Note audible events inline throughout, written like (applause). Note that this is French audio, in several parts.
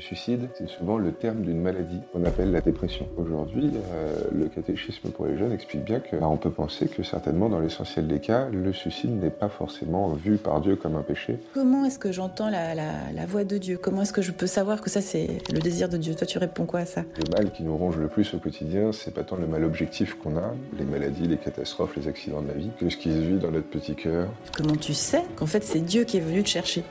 Le suicide, c'est souvent le terme d'une maladie qu'on appelle la dépression. Aujourd'hui, euh, le catéchisme pour les jeunes explique bien qu'on peut penser que certainement dans l'essentiel des cas, le suicide n'est pas forcément vu par Dieu comme un péché. Comment est-ce que j'entends la, la, voix de Dieu? Comment est-ce que je peux savoir que ça c'est le désir de Dieu? Toi tu réponds quoi à ça? Le mal qui nous ronge le plus au quotidien, c'est pas tant le mal objectif qu'on a, les maladies, les catastrophes, les accidents de la vie, que ce qui se vit dans notre petit cœur. Comment tu sais qu'en fait c'est Dieu qui est venu te chercher?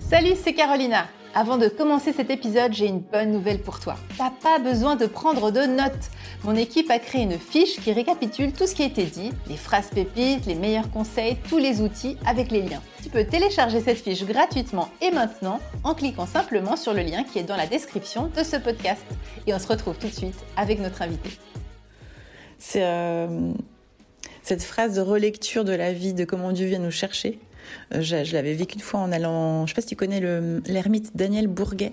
Salut, c'est Carolina. Avant de commencer cet épisode, j'ai une bonne nouvelle pour toi. T'as pas besoin de prendre de notes. Mon équipe a créé une fiche qui récapitule tout ce qui a été dit, les phrases pépites, les meilleurs conseils, tous les outils avec les liens. Tu peux télécharger cette fiche gratuitement et maintenant en cliquant simplement sur le lien qui est dans la description de ce podcast. Et on se retrouve tout de suite avec notre invité. C'est euh, cette phrase de relecture de la vie, de comment Dieu vient nous chercher. Euh, je, l'avais vécu une fois en allant, je sais pas si tu connais l'ermite Daniel Bourguet.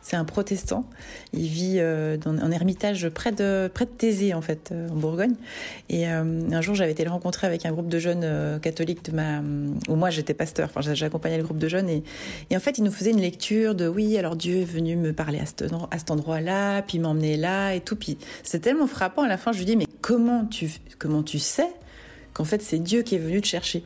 C'est un protestant. Il vit euh, dans un ermitage près de près de Thésée en fait, euh, en Bourgogne. Et un jour, j'avais été le rencontrer avec un groupe de jeunes catholiques de ma, où moi j'étais pasteur. Enfin, j'accompagnais le groupe de jeunes et, et en fait, il nous faisait une lecture de oui, alors Dieu est venu me parler à cet, à cet endroit-là, puis m'emmener là et tout. Puis c'est tellement frappant. À la fin, je lui dis mais comment tu comment tu sais qu'en fait c'est Dieu qui est venu te chercher?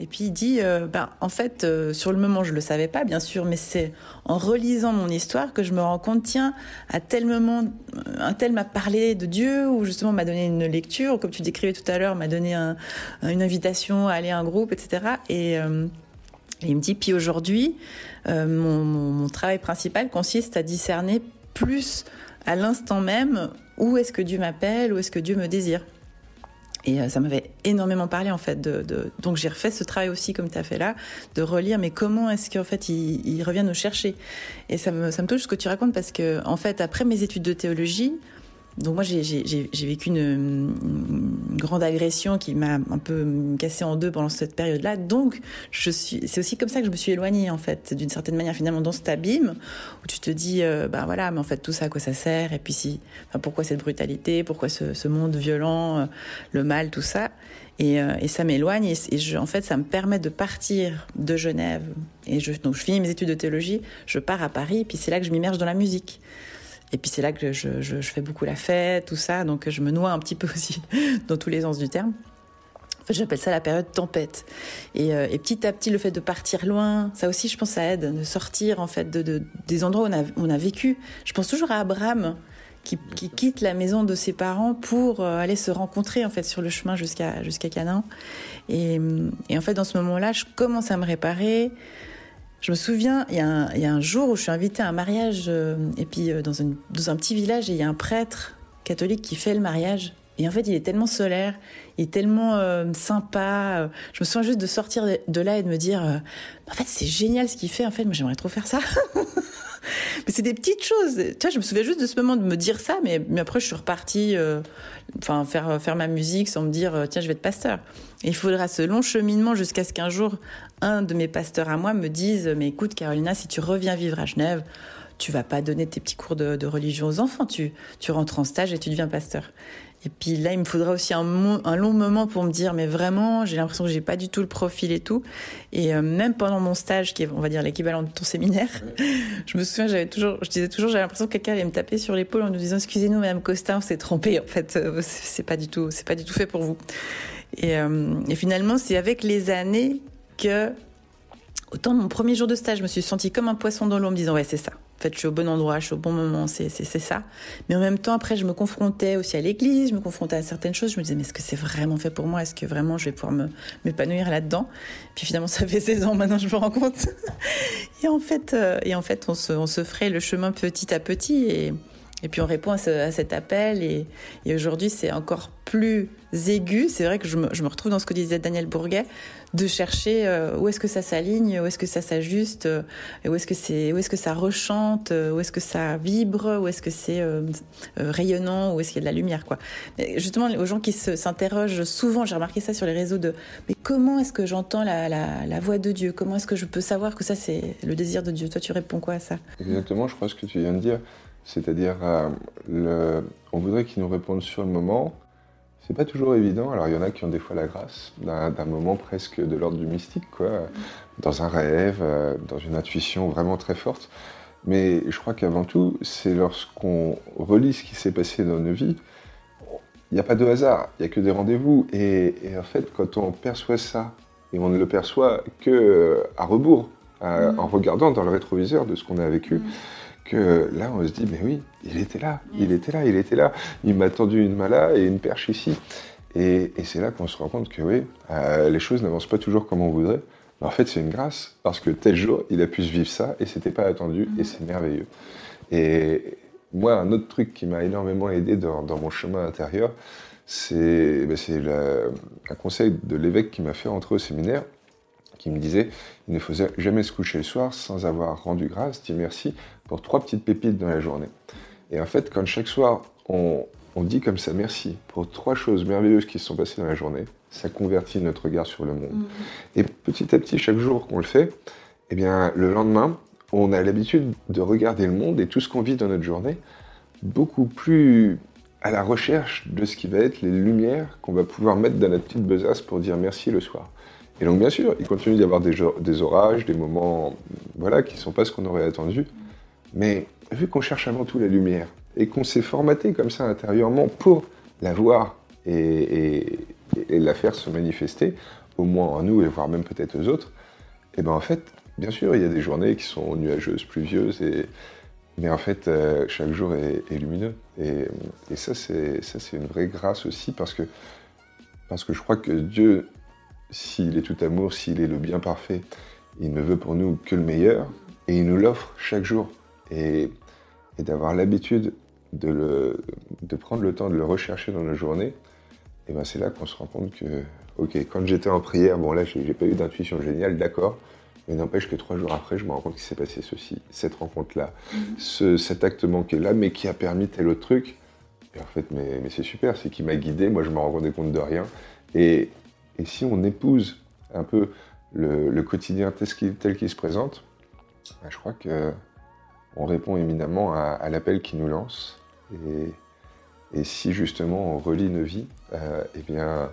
Et puis il dit, euh, ben, en fait, euh, sur le moment, je le savais pas, bien sûr, mais c'est en relisant mon histoire que je me rends compte, tiens, à tel moment, euh, un tel m'a parlé de Dieu, ou justement m'a donné une lecture, ou comme tu décrivais tout à l'heure, m'a donné une invitation à aller à un groupe, etc. Et, il me dit, puis aujourd'hui, mon travail principal consiste à discerner plus à l'instant même où est-ce que Dieu m'appelle, où est-ce que Dieu me désire. Et euh, ça m'avait énormément parlé en fait. De, de... Donc j'ai refait ce travail aussi comme tu as fait là, de relire mais comment est-ce qu'en fait il, il, revient nous chercher? Et ça me, ça me touche ce que tu racontes parce que en fait après mes études de théologie, donc moi j'ai vécu une, grande agression qui m'a un peu cassé en deux pendant cette période-là. Donc c'est aussi comme ça que je me suis éloignée en fait, d'une certaine manière finalement dans cet abîme où tu te dis, euh, ben voilà, mais en fait tout ça à quoi ça sert? Et puis si, pourquoi cette brutalité? Pourquoi ce, monde violent, euh, le mal, tout ça? Et, euh, ça m'éloigne et, en fait ça me permet de partir de Genève. Et je, donc je finis mes études de théologie, je pars à Paris puis c'est là que je m'immerge dans la musique. Et puis c'est là que je, je, fais beaucoup la fête, tout ça, donc je me noie un petit peu (laughs) aussi dans tous les sens du terme. En fait, j'appelle ça la période tempête. Et, euh, et, petit à petit, le fait de partir loin, ça aussi, je pense, ça aide, de sortir en fait de, de des endroits où on a, on a vécu. Je pense toujours à Abraham, qui, qui, quitte la maison de ses parents pour euh, aller se rencontrer en fait sur le chemin jusqu'à jusqu'à Canaan. Et, en fait, dans ce moment-là, je commence à me réparer. Je me souviens, il y, a un, jour où je suis invitée à un mariage, euh, et puis euh, dans, un petit village, et il y a un prêtre catholique qui fait le mariage. Et en fait, il est tellement solaire, il est tellement euh, sympa. Je me souviens juste de sortir de là et de me dire, en fait, c'est génial ce qu'il fait. En fait, moi, j'aimerais trop faire ça. (laughs) (laughs) mais c'est des petites choses. Tu je me souviens juste de ce moment de me dire ça, mais, mais après, je suis repartie, euh, faire, faire ma musique sans me dire, tiens, je vais être pasteur. Il faudra ce long cheminement jusqu'à ce qu'un jour, un de mes pasteurs à moi me dise, mais écoute, Carolina, si tu reviens vivre à Genève, tu vas pas donner tes petits cours de, de religion aux enfants, tu, tu rentres en stage et tu deviens pasteur. Et puis là, il me faudra aussi un, long moment pour me dire, mais vraiment, j'ai l'impression que j'ai pas du tout le profil et tout. Et euh, même pendant mon stage, qui est, on va dire, l'équivalent de ton séminaire, (laughs) je me souviens, j'avais toujours, je disais toujours, j'avais l'impression que quelqu'un allait me taper sur l'épaule en nous disant, excusez-nous, Madame Costa, on s'est trompé. En fait, euh, c'est pas du tout, c'est pas du tout fait pour vous. Et, euh, et finalement, c'est avec les années que, autant mon premier jour de stage, je me suis sentie comme un poisson dans l'eau en me disant, ouais, c'est ça. En fait, je suis au bon endroit, je suis au bon moment, c'est ça. Mais en même temps, après, je me confrontais aussi à l'église, je me confrontais à certaines choses. Je me disais, mais est-ce que c'est vraiment fait pour moi? Est-ce que vraiment je vais pouvoir m'épanouir là-dedans? Puis finalement, ça fait (laughs) 16 ans maintenant, je me rends compte. et en fait, euh, et en fait on, se, on se ferait le chemin petit à petit. Et, et puis on répond à, ce, à cet appel. Et, et aujourd'hui, c'est encore plus aigu. C'est vrai que je me, je me, retrouve dans ce que disait Daniel Bourguet, de chercher euh, où est-ce que ça s'aligne, où est-ce que ça s'ajuste, euh, où est-ce que c'est, où est-ce que ça rechante, euh, où est-ce que ça vibre, où est-ce que c'est euh, euh, rayonnant, où est-ce qu'il y a de la lumière, quoi. Justement, aux gens qui s'interrogent souvent, j'ai remarqué ça sur les réseaux de, mais comment est-ce que j'entends la, la, la, voix de Dieu? Comment est-ce que je peux savoir que ça c'est le désir de Dieu? Toi, tu réponds quoi à ça? Exactement, je crois ce que tu viens de dire. C'est-à-dire, le... on voudrait qu'ils nous répondent sur le moment, c'est pas toujours évident. Alors il y en a qui ont des fois la grâce d'un moment presque de l'ordre du mystique, quoi, dans un rêve, euh, dans une intuition vraiment très forte. Mais je crois qu'avant tout, c'est lorsqu'on relit ce qui s'est passé dans nos vies, il n'y a pas de hasard, il n'y a que des rendez-vous. Et, en fait, quand on perçoit ça, et on ne le perçoit que euh, à rebours, mm. en regardant dans le rétroviseur de ce qu'on a vécu, mm. Que là, on se dit, mais oui, il était là, il était là, il était là. Il m'a tendu une mala et une perche ici. Et, c'est là qu'on se rend compte que oui, euh, les choses n'avancent pas toujours comme on voudrait. Mais en fait, c'est une grâce, parce que tel jour, il a pu se vivre ça, et c'était pas attendu, et mm. c'est merveilleux. Et, moi, un autre truc qui m'a énormément aidé dans, mon chemin intérieur, c'est ben un conseil de l'évêque qui m'a fait entrer au séminaire, qui me disait il ne faut jamais se coucher le soir sans avoir rendu grâce, dit merci pour trois petites pépites dans la journée. Et en fait, quand chaque soir, on, dit comme ça merci pour trois choses merveilleuses qui se sont passées dans la journée, ça convertit notre regard sur le monde. Mmh. Et petit à petit, chaque jour qu'on le fait, eh bien, le lendemain, on a l'habitude de regarder le monde et tout ce qu'on vit dans notre journée beaucoup plus à la recherche de ce qui va être les lumières qu'on va pouvoir mettre dans notre petite besace pour dire merci le soir. Et donc bien sûr, il continue d'y avoir des, orages, des moments voilà, qui ne sont pas ce qu'on aurait attendu. Mais vu qu'on cherche avant tout la lumière et qu'on s'est formaté comme ça intérieurement pour la voir et, la faire se manifester, au moins en nous et voire même peut-être aux autres, et eh ben en fait, Bien sûr, il y a des journées qui sont nuageuses, pluvieuses, et... mais en fait, euh, chaque jour est, lumineux. Et, ça, c'est une vraie grâce aussi, parce que, parce que je crois que Dieu, s'il est tout amour, s'il est le bien parfait, il ne veut pour nous que le meilleur, et il nous l'offre chaque jour. Et, d'avoir l'habitude de, prendre le temps de le rechercher dans nos journées, et ben c'est là qu'on se rend compte que, ok, quand j'étais en prière, bon là, j'ai pas eu d'intuition géniale, d'accord, mais n'empêche que trois jours après, je me rends compte qu'il s'est passé ceci, cette rencontre-là, ce, cet acte manqué-là, mais qui a permis tel autre truc. Et en fait, mais, c'est super, c'est qui m'a guidé, moi je me rendais compte de rien. Si on épouse un peu le, quotidien tel qu'il se présente, bah, je crois qu'on répond éminemment à, l'appel qui nous lance. Et, si justement on relie nos vies, euh, eh bien,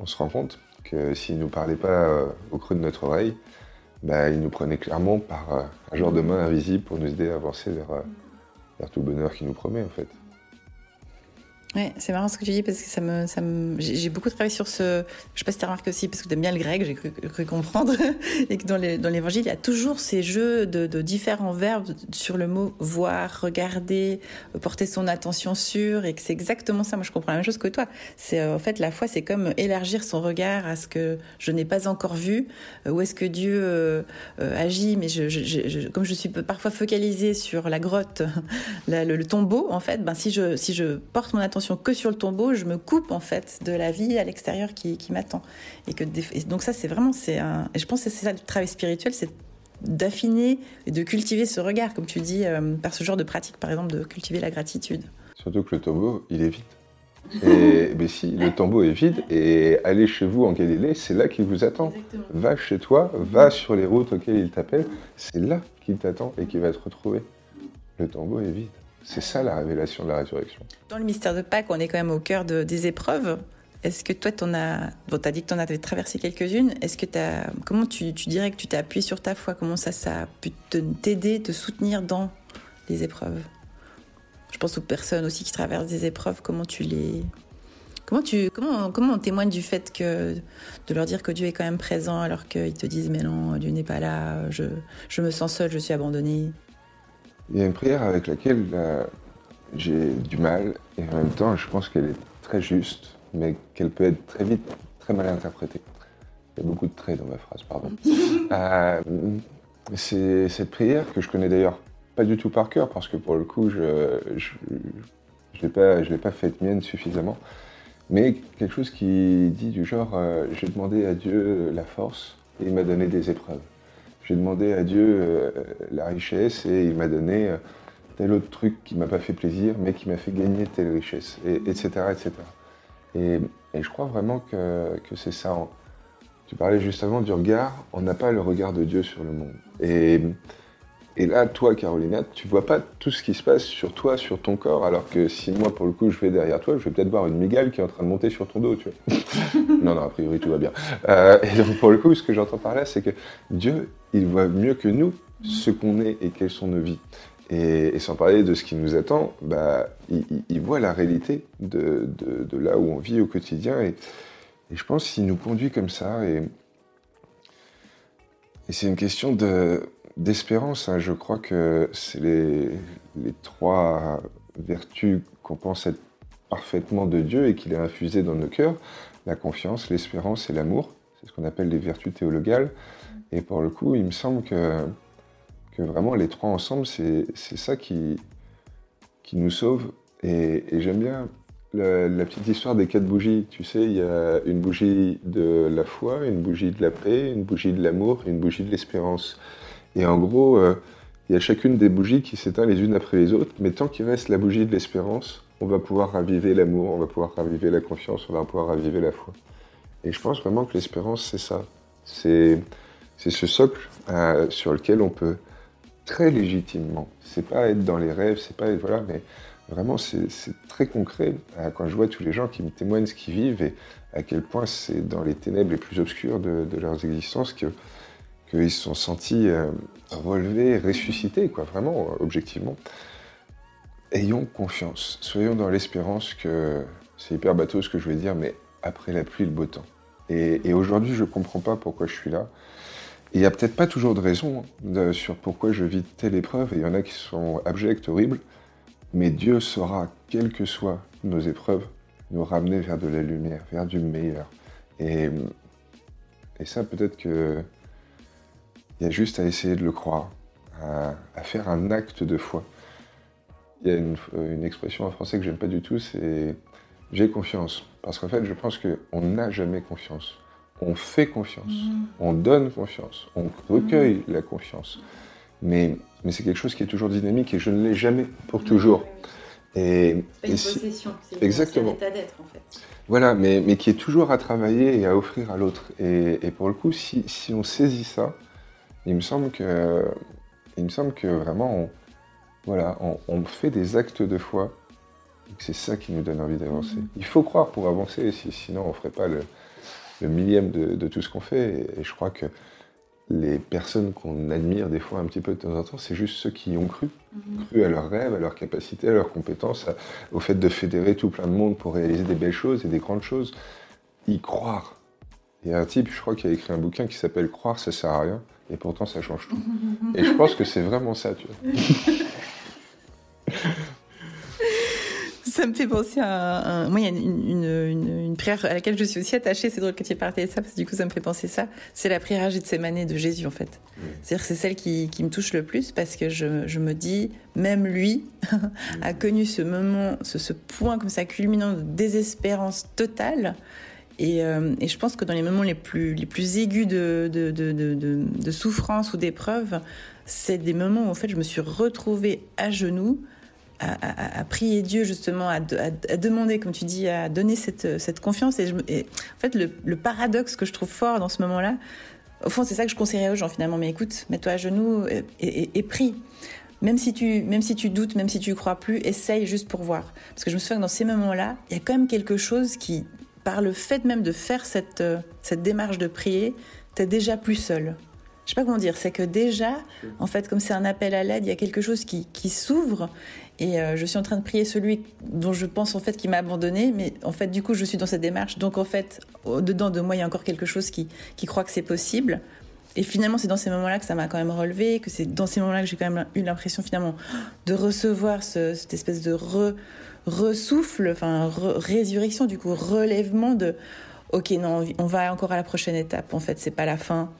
on se rend compte que s'il ne nous parlait pas euh, au creux de notre oreille, bah, il nous prenait clairement par euh, un genre de main invisible pour nous aider à avancer vers, vers tout le bonheur qu'il nous promet en fait. Ouais, c'est marrant ce que tu dis parce que ça me, ça me... j'ai beaucoup travaillé sur ce. Je sais pas si tu remarqué aussi parce que tu aimes bien le grec, j'ai cru, comprendre (laughs) et que dans l'évangile il y a toujours ces jeux de, différents verbes sur le mot voir, regarder, porter son attention sur et que c'est exactement ça. Moi je comprends la même chose que toi. C'est euh, en fait la foi, c'est comme élargir son regard à ce que je n'ai pas encore vu. Euh, où est-ce que Dieu euh, agit Mais je, comme je suis parfois focalisée sur la grotte, (laughs) le, le, tombeau en fait, ben si je si je porte mon attention que sur le tombeau, je me coupe en fait de la vie à l'extérieur qui, m'attend. Et que donc ça c'est vraiment c'est un et je pense que c'est ça le travail spirituel, c'est d'affiner et de cultiver ce regard, comme tu dis, euh, par ce genre de pratique, par exemple, de cultiver la gratitude. Surtout que le tombeau, il est vide. Et (laughs) mais si le tombeau est vide, et allez chez vous en Galilée, c'est là qu'il vous attend. Va chez toi, va sur les routes auxquelles il t'appelle, c'est là qu'il t'attend et qu'il va te retrouver. Le tombeau est vide. C'est ça la révélation de la résurrection. Dans le mystère de Pâques, on est quand même au cœur des épreuves. Est-ce que toi, tu as, dit que tu en avais traversé quelques-unes. Est-ce que comment tu, dirais que tu t'es appuyé sur ta foi? Comment ça, ça a pu t'aider, te soutenir dans les épreuves? Je pense aux personnes aussi qui traversent des épreuves. Comment tu les, comment tu, comment, comment on témoigne du fait que de leur dire que Dieu est quand même présent alors qu'ils te disent mais non, Dieu n'est pas là. Je, je me sens seul, je suis abandonné? Il y a une prière avec laquelle euh, j'ai du mal, et en même temps, je pense qu'elle est très juste, mais qu'elle peut être très vite très mal interprétée. Il y a beaucoup de traits dans ma phrase, pardon. (laughs) Euh, c'est cette prière que je connais d'ailleurs pas du tout par cœur, parce que pour le coup, je ne je, l'ai pas, pas faite mienne suffisamment. Mais quelque chose qui dit du genre, euh, j'ai demandé à Dieu la force et il m'a donné des épreuves. J'ai demandé à Dieu euh, la richesse et il m'a donné euh, tel autre truc qui m'a pas fait plaisir, mais qui m'a fait gagner telle richesse, et, etc., etc. Et, je crois vraiment que, que c'est ça. Tu parlais juste avant du regard, on n'a pas le regard de Dieu sur le monde. Et et là, toi, Carolina, tu vois pas tout ce qui se passe sur toi, sur ton corps, alors que si moi, pour le coup, je vais derrière toi, je vais peut-être voir une migale qui est en train de monter sur ton dos, tu vois. (laughs) non, non, a priori, tout va bien. Euh, et donc, pour le coup, ce que j'entends par là, c'est que Dieu, il voit mieux que nous ce qu'on est et quelles sont nos vies. Et, sans parler de ce qui nous attend, bah, il, voit la réalité de, là où on vit au quotidien. Et, je pense qu'il nous conduit comme ça. Et, c'est une question d'espérance. Hein. Je crois que c'est les, trois vertus qu'on pense être parfaitement de Dieu et qu'il a infusé dans nos cœurs. La confiance, l'espérance et l'amour. C'est ce qu'on appelle les vertus théologales. Et pour le coup, il me semble que vraiment les trois ensemble, c'est ça qui, qui nous sauve. Et, j'aime bien la, petite histoire des quatre bougies. Tu sais, il y a une bougie de la foi, une bougie de la paix, une bougie de l'amour, une bougie de l'espérance. Et en gros, euh, il y a chacune des bougies qui s'éteint les unes après les autres, mais tant qu'il reste la bougie de l'espérance, on va pouvoir raviver l'amour, on va pouvoir raviver la confiance, on va pouvoir raviver la foi. Et je pense vraiment que l'espérance, c'est ça. C'est ce socle euh, sur lequel on peut très légitimement. C'est pas être dans les rêves, c'est pas être, voilà, mais vraiment c'est très concret euh, quand je vois tous les gens qui me témoignent ce qu'ils vivent et à quel point c'est dans les ténèbres les plus obscures de, leurs existences que qu'ils se sont sentis euh, relevés, ressuscités, quoi, vraiment, objectivement. Ayons confiance, soyons dans l'espérance que, c'est hyper bateau ce que je vais dire, mais après la pluie, le beau temps. Et, aujourd'hui, je ne comprends pas pourquoi je suis là. Il n'y a peut-être pas toujours de raison hein, sur pourquoi je vis telle épreuve, et il y en a qui sont abjects, horribles, mais Dieu saura, quelles que soient nos épreuves, nous ramener vers de la lumière, vers du meilleur. Et ça, peut-être que il y a juste à essayer de le croire, à, faire un acte de foi. Il y a une, expression en français que j'aime pas du tout, c'est j'ai confiance. Parce qu'en fait, je pense qu'on n'a jamais confiance on fait confiance, mm. on donne confiance, on recueille mm. la confiance. Mais, mais c'est quelque chose qui est toujours dynamique et je ne l'ai jamais pour toujours. Et, c'est une possession, c'est exactement. état d'être en fait. Voilà, mais, mais qui est toujours à travailler et à offrir à l'autre. Et, et, pour le coup, si, si, on saisit ça, il me semble que, il me semble que vraiment, on, voilà, on, on fait des actes de foi. C'est ça qui nous donne envie d'avancer. Mm. Il faut croire pour avancer, sinon on ne ferait pas le, le millième de, tout ce qu'on fait. Et, je crois que les personnes qu'on admire des fois un petit peu de temps en temps, c'est juste ceux qui ont cru, mhm. cru à leurs rêves, à leurs capacités, à leurs compétences, au fait de fédérer tout plein de monde pour réaliser des belles choses et des grandes choses. Y croire. Il y a un type, je crois, qui a écrit un bouquin qui s'appelle Croire, ça sert à rien, et pourtant ça change tout. et je pense que c'est vraiment ça, tu vois. (laughs) ça me fait penser à un... Moi, il y a une, prière à laquelle je suis aussi attachée. C'est drôle que tu aies parlé de ça, parce que du coup, ça me fait penser ça. C'est la prière Gethsemane de Jésus, en fait. C'est-à-dire que c'est celle qui, me touche le plus, parce que je, me dis, même lui (laughs) a connu ce moment, ce, point comme ça culminant de désespérance totale. Euh, et, je pense que dans les moments les plus, aigus de, souffrance ou d'épreuve, c'est des moments où en fait je me suis retrouvée à genoux à, prier Dieu justement, à, demander, comme tu dis, à donner cette, confiance. Et, en fait, le, paradoxe que je trouve fort dans ce moment-là, au fond, c'est ça que je conseillerais aux gens finalement. Mais écoute, mets-toi à genoux et, prie. Même si, tu, doutes, même si tu crois plus, essaye juste pour voir. Parce que je me souviens que dans ces moments-là, il y a quand même quelque chose qui, par le fait même de faire cette, cette démarche de prier, t'es déjà plus seul. Je sais pas comment dire, c'est que déjà, en fait, comme c'est un appel à l'aide, il y a quelque chose qui, qui s'ouvre et euh, je suis en train de prier celui dont je pense en fait qu'il m'a abandonné, mais en fait du coup je suis dans cette démarche. Donc en fait, au-dedans de moi, il y a encore quelque chose qui, qui croit que c'est possible. Et finalement, c'est dans ces moments-là que ça m'a quand même relevé, que c'est dans ces moments-là que j'ai quand même eu l'impression finalement de recevoir cette espèce de re, ressouffle, enfin résurrection, du coup relèvement de ok non, on va encore à la prochaine étape. En fait, c'est pas la fin.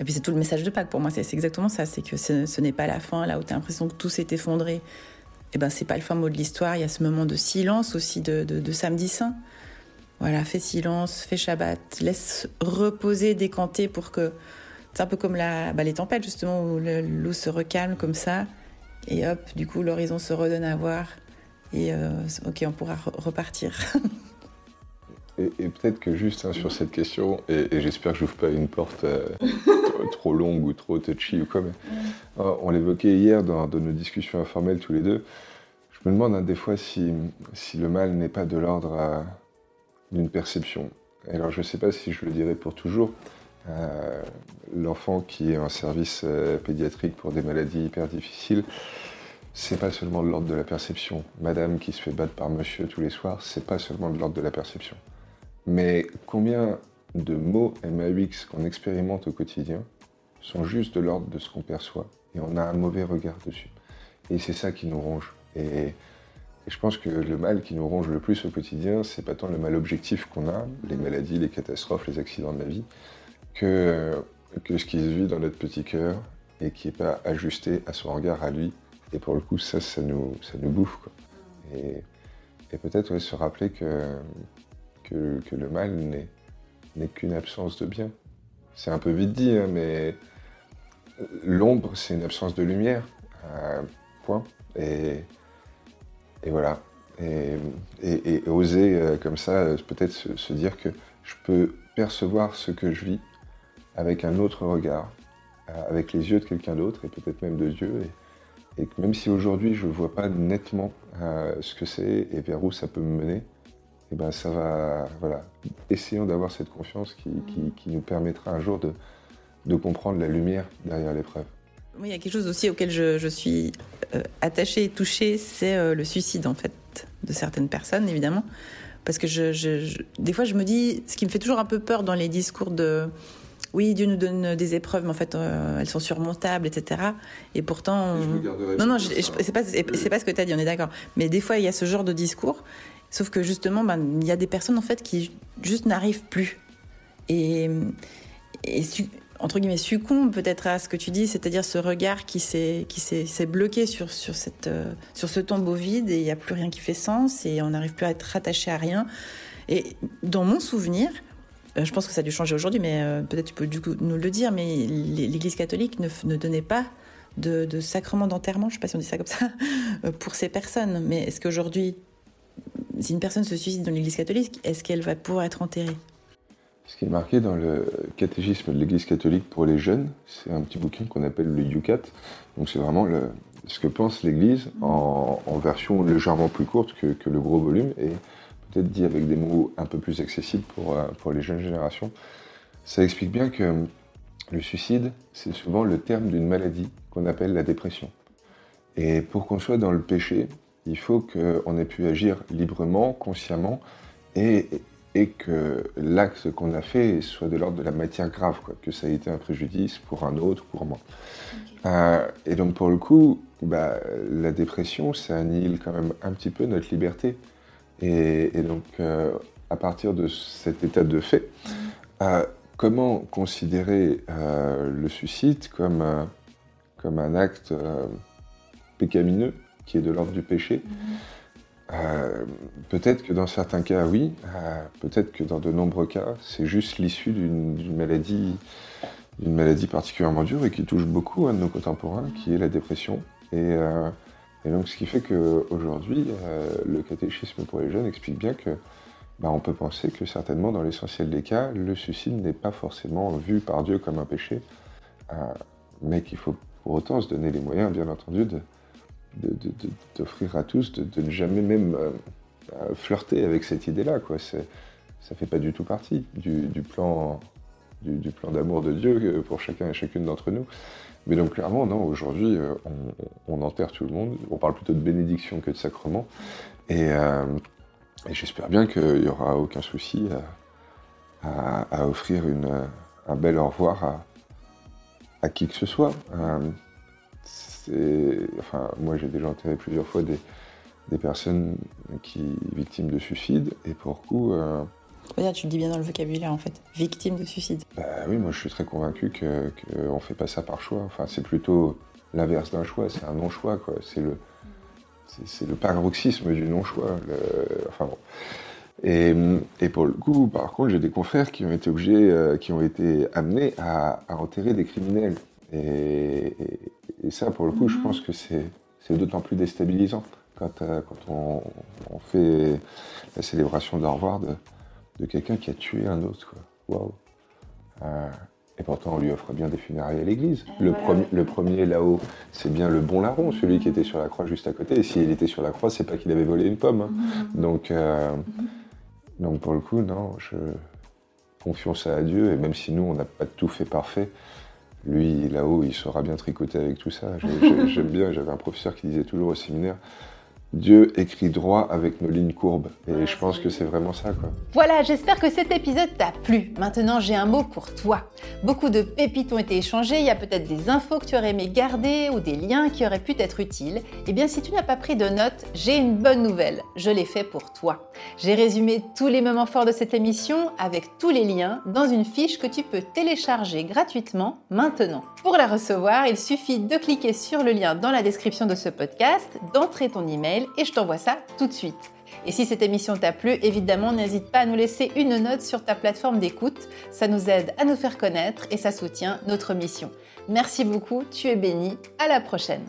Et puis c'est tout le message de Pâques pour moi, c'est exactement ça, c'est que ce, n'est pas la fin, là où tu as l'impression que tout s'est effondré. Eh ben c'est pas le fin mot de l'histoire, il y a ce moment de silence aussi de, de, samedi saint. Voilà, fais silence, fais Shabbat, laisse reposer, décanter pour que... C'est un peu comme la, bah, les tempêtes justement, où l'eau se recalme comme ça, et hop, du coup l'horizon se redonne à voir, et euh, ok, on pourra repartir. (laughs) Et, peut-être que juste hein, sur cette question, et, j'espère que je n'ouvre pas une porte euh, (laughs) trop longue ou trop touchy ou quoi, mais euh, on l'évoquait hier dans, nos discussions informelles tous les deux. Je me demande hein, des fois si, si, le mal n'est pas de l'ordre d'une perception. Alors je ne sais pas si je le dirais pour toujours, Euh, l'enfant qui est en service pédiatrique pour des maladies hyper difficiles, c'est pas seulement de l'ordre de la perception. Madame qui se fait battre par monsieur tous les soirs, c'est pas seulement de l'ordre de la perception. Mais combien de mots MAUX qu'on expérimente au quotidien sont juste de l'ordre de ce qu'on perçoit et on a un mauvais regard dessus. Et c'est ça qui nous ronge. Et, je pense que le mal qui nous ronge le plus au quotidien, c'est pas tant le mal objectif qu'on a, les maladies, les catastrophes, les accidents de la vie, que, que ce qui se vit dans notre petit cœur et qui n'est pas ajusté à son regard à lui. Et pour le coup, ça, ça nous, ça nous bouffe. Et, peut-être se rappeler que, que, le mal n'est qu'une absence de bien. C'est un peu vite dit, hein, mais l'ombre, c'est une absence de lumière. Euh, point. Et, et voilà. Et, oser euh, comme ça, peut-être se, dire que je peux percevoir ce que je vis avec un autre regard, euh, avec les yeux de quelqu'un d'autre et peut-être même de Dieu. Et, que même si aujourd'hui je ne vois pas nettement ce que c'est et vers où ça peut me mener, et ben ça va, voilà, essayons d'avoir cette confiance qui, qui, nous permettra un jour de, de comprendre la lumière derrière l'épreuve. Oui, il y a quelque chose aussi auquel je, je suis euh, attachée et touchée, c'est euh, le suicide en fait de certaines personnes, évidemment. Parce que je, je, des fois, je me dis, ce qui me fait toujours un peu peur dans les discours de oui, Dieu nous donne des épreuves, mais en fait, euh, elles sont surmontables, etc. Et pourtant, non, non, c'est pas, c'est pas ce que tu as dit, on est d'accord. Mais des fois, il y a ce genre de discours, sauf que justement, ben, il y a des personnes en fait qui juste n'arrivent plus. Et, et entre guillemets, succombe peut-être à ce que tu dis, c'est-à-dire ce regard qui s'est qui s'est bloqué sur sur cette euh, sur ce tombeau vide et il n'y a plus rien qui fait sens et on n'arrive plus à être rattaché à rien. Et dans mon souvenir, je pense que ça a dû changer aujourd'hui, mais euh, peut-être tu peux nous le dire, mais l'Église catholique ne, donnait pas de, sacrement d'enterrement, je ne sais pas si on dit ça comme ça, (laughs) pour ces personnes. Mais est-ce qu'aujourd'hui, si une personne se suicide dans l'Église catholique, est-ce qu'elle va pouvoir être enterrée? Ce qui est marqué dans le catéchisme de l'Église catholique pour les jeunes, c'est un petit bouquin qu'on appelle le Yucat. Donc c'est vraiment ce que pense l'Église en, version légèrement plus courte que, le gros volume et peut-être dit avec des mots un peu plus accessibles pour, euh, pour les jeunes générations. Ça explique bien que le suicide, c'est souvent le terme d'une maladie qu'on appelle la dépression. Et pour qu'on soit dans le péché, il faut qu'on ait pu agir librement, consciemment, et, et que l'acte qu'on a fait soit de l'ordre de la matière grave, quoi, que ça a été un préjudice pour un autre, pour moi. Euh, et donc pour le coup, bah, la dépression, ça annihile quand même un petit peu notre liberté. Et, donc euh, à partir de cet état de fait, euh, comment considérer le suicide comme, comme un acte pécamineux qui est de l'ordre du péché? Euh, peut-être que dans certains cas, oui. Euh, peut-être que dans de nombreux cas, c'est juste l'issue d'une maladie, d'une maladie particulièrement dure et qui touche beaucoup de nos contemporains, qui est la dépression. Et, euh, donc, ce qui fait qu'aujourd'hui, le catéchisme pour les jeunes explique bien que bah, on peut penser que certainement, dans l'essentiel des cas, le suicide n'est pas forcément vu par Dieu comme un péché, mais qu'il faut pour autant se donner les moyens, bien entendu, d'offrir à tous, de, ne jamais même euh, euh, flirter avec cette idée-là. Quoi. Ça fait pas du tout partie du, plan, du, plan d'amour de Dieu pour chacun et chacune d'entre nous. Mais donc clairement, non, aujourd'hui, euh, on, enterre tout le monde. On parle plutôt de bénédiction que de sacrement. Et, j'espère bien qu'il n'y aura aucun souci à, offrir un bel au revoir à, qui que ce soit enfin, moi j'ai déjà enterré plusieurs fois des, personnes qui victimes de suicide, et pour coup. Euh, tu le dis bien dans le vocabulaire en fait, victime de suicide. Bah oui, moi je suis très convaincu qu'on ne fait pas ça par choix. Enfin, c'est plutôt l'inverse d'un choix, c'est un non-choix, quoi. C'est le, c'est, le paroxysme du non-choix. Enfin bon. Et, pour le coup, par contre, j'ai des confrères qui ont été obligés, euh, qui ont été amenés à, à enterrer des criminels. Et, et ça, pour le coup, je mhm. pense que c'est d'autant plus déstabilisant quand, euh, quand on, fait la célébration d'au revoir de, de quelqu'un qui a tué un autre. Waouh! Euh, et pourtant, on lui offre bien des funérailles à l'église. Le, premier, le premier là-haut, c'est bien le bon larron, celui qui était sur la croix juste à côté. Et s'il était sur la croix, c'est pas qu'il avait volé une pomme. Hein. Mhm. Donc, euh, mhm. donc, pour le coup, non, je, confions ça à Dieu, et même si nous, on n'a pas tout fait parfait, lui, là-haut, il saura bien tricoter avec tout ça. J'aime bien, j'avais un professeur qui disait toujours au séminaire, Dieu écrit droit avec nos lignes courbes. Et je pense que c'est vraiment ça, quoi. Voilà, j'espère que cet épisode t'a plu. Maintenant, j'ai un mot pour toi. Beaucoup de pépites ont été échangées. Il y a peut-être des infos que tu aurais aimé garder ou des liens qui auraient pu t'être utiles. Eh bien, si tu n'as pas pris de notes, j'ai une bonne nouvelle. Je l'ai fait pour toi. J'ai résumé tous les moments forts de cette émission avec tous les liens dans une fiche que tu peux télécharger gratuitement maintenant. Pour la recevoir, il suffit de cliquer sur le lien dans la description de ce podcast, d'entrer ton email et je t'envoie ça tout de suite. Et si cette émission t'a plu, évidemment, n'hésite pas à nous laisser une note sur ta plateforme d'écoute. Ça nous aide à nous faire connaître et ça soutient notre mission. Merci beaucoup, tu es béni. À la prochaine.